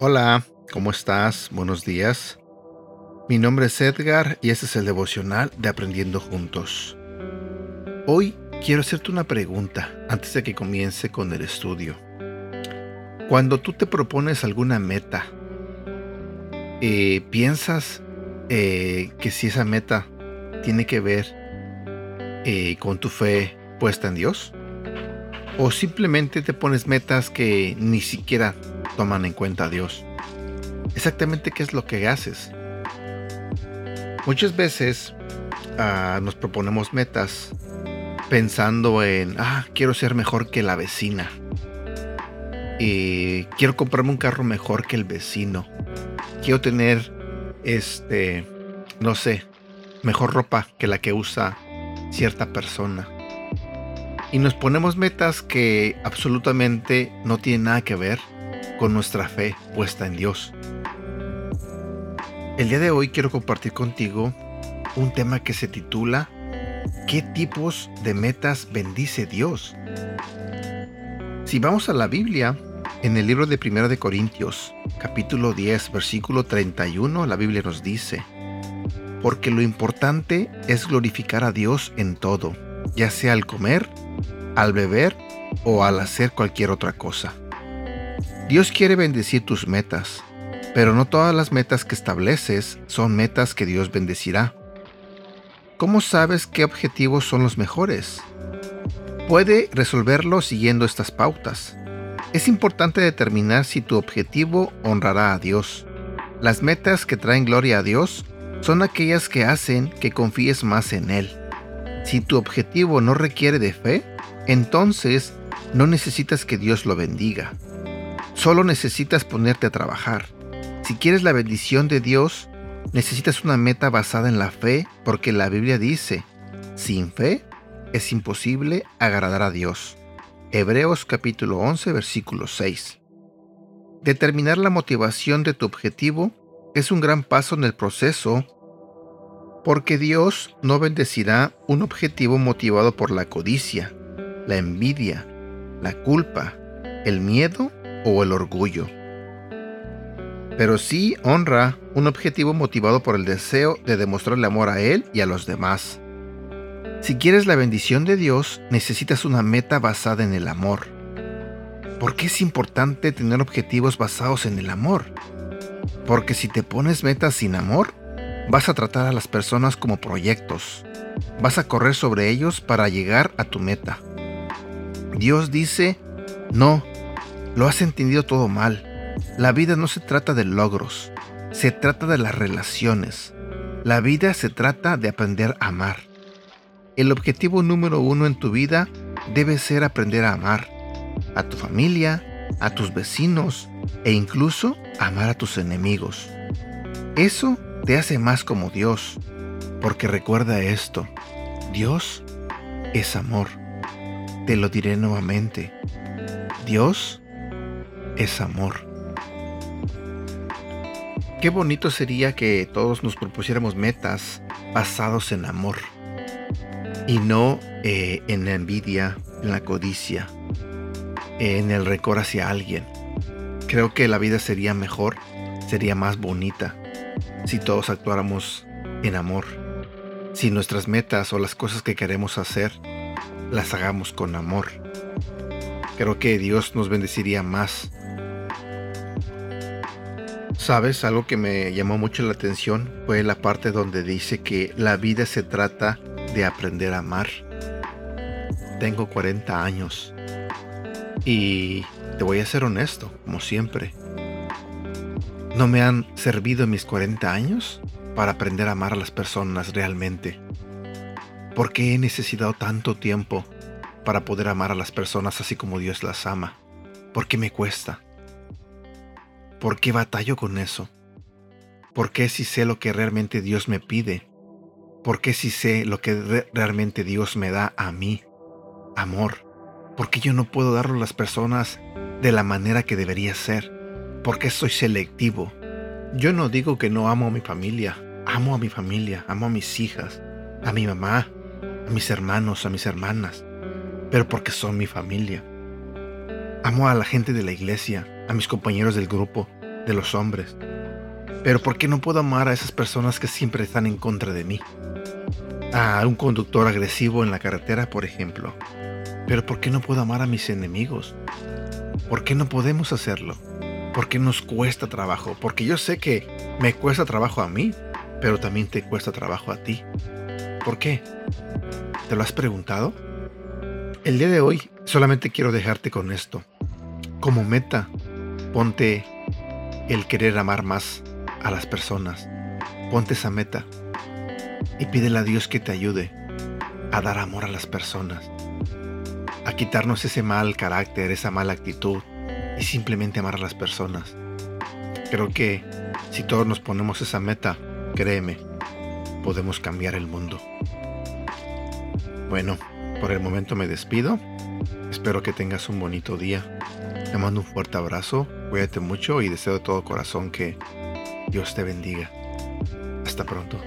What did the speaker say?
Hola, ¿cómo estás? Buenos días. Mi nombre es Edgar y este es el devocional de Aprendiendo Juntos. Hoy quiero hacerte una pregunta antes de que comience con el estudio. Cuando tú te propones alguna meta, eh, ¿piensas eh, que si esa meta tiene que ver eh, con tu fe puesta en Dios? ¿O simplemente te pones metas que ni siquiera toman en cuenta a Dios? Exactamente qué es lo que haces. Muchas veces ah, nos proponemos metas pensando en, ah, quiero ser mejor que la vecina. Y quiero comprarme un carro mejor que el vecino. Quiero tener, este, no sé, mejor ropa que la que usa cierta persona. Y nos ponemos metas que absolutamente no tienen nada que ver con nuestra fe puesta en Dios. El día de hoy quiero compartir contigo un tema que se titula ¿Qué tipos de metas bendice Dios? Si vamos a la Biblia, en el libro de 1 de Corintios, capítulo 10, versículo 31, la Biblia nos dice, porque lo importante es glorificar a Dios en todo, ya sea al comer, al beber o al hacer cualquier otra cosa. Dios quiere bendecir tus metas, pero no todas las metas que estableces son metas que Dios bendecirá. ¿Cómo sabes qué objetivos son los mejores? Puede resolverlo siguiendo estas pautas. Es importante determinar si tu objetivo honrará a Dios. Las metas que traen gloria a Dios son aquellas que hacen que confíes más en Él. Si tu objetivo no requiere de fe, entonces no necesitas que Dios lo bendiga. Solo necesitas ponerte a trabajar. Si quieres la bendición de Dios, necesitas una meta basada en la fe, porque la Biblia dice, sin fe es imposible agradar a Dios. Hebreos capítulo 11 versículo 6. Determinar la motivación de tu objetivo es un gran paso en el proceso porque Dios no bendecirá un objetivo motivado por la codicia, la envidia, la culpa, el miedo o el orgullo pero sí honra un objetivo motivado por el deseo de demostrarle amor a Él y a los demás. Si quieres la bendición de Dios, necesitas una meta basada en el amor. ¿Por qué es importante tener objetivos basados en el amor? Porque si te pones metas sin amor, vas a tratar a las personas como proyectos. Vas a correr sobre ellos para llegar a tu meta. Dios dice, no, lo has entendido todo mal. La vida no se trata de logros, se trata de las relaciones. La vida se trata de aprender a amar. El objetivo número uno en tu vida debe ser aprender a amar a tu familia, a tus vecinos e incluso amar a tus enemigos. Eso te hace más como Dios, porque recuerda esto, Dios es amor. Te lo diré nuevamente, Dios es amor. Qué bonito sería que todos nos propusiéramos metas basados en amor y no eh, en la envidia, en la codicia, en el rencor hacia alguien. Creo que la vida sería mejor, sería más bonita si todos actuáramos en amor, si nuestras metas o las cosas que queremos hacer las hagamos con amor. Creo que Dios nos bendeciría más Sabes, algo que me llamó mucho la atención fue la parte donde dice que la vida se trata de aprender a amar. Tengo 40 años y te voy a ser honesto, como siempre. No me han servido mis 40 años para aprender a amar a las personas realmente. ¿Por qué he necesitado tanto tiempo para poder amar a las personas así como Dios las ama? ¿Por qué me cuesta? ¿Por qué batallo con eso? ¿Por qué si sé lo que realmente Dios me pide? ¿Por qué si sé lo que realmente Dios me da a mí? Amor. ¿Por qué yo no puedo darlo a las personas de la manera que debería ser? ¿Por qué soy selectivo? Yo no digo que no amo a mi familia. Amo a mi familia, amo a mis hijas, a mi mamá, a mis hermanos, a mis hermanas, pero porque son mi familia. Amo a la gente de la iglesia, a mis compañeros del grupo, de los hombres. Pero ¿por qué no puedo amar a esas personas que siempre están en contra de mí? A un conductor agresivo en la carretera, por ejemplo. Pero ¿por qué no puedo amar a mis enemigos? ¿Por qué no podemos hacerlo? ¿Por qué nos cuesta trabajo? Porque yo sé que me cuesta trabajo a mí, pero también te cuesta trabajo a ti. ¿Por qué? ¿Te lo has preguntado? El día de hoy solamente quiero dejarte con esto. Como meta, ponte el querer amar más a las personas. Ponte esa meta y pídele a Dios que te ayude a dar amor a las personas, a quitarnos ese mal carácter, esa mala actitud y simplemente amar a las personas. Creo que si todos nos ponemos esa meta, créeme, podemos cambiar el mundo. Bueno, por el momento me despido. Espero que tengas un bonito día. Te mando un fuerte abrazo, cuídate mucho y deseo de todo corazón que Dios te bendiga. Hasta pronto.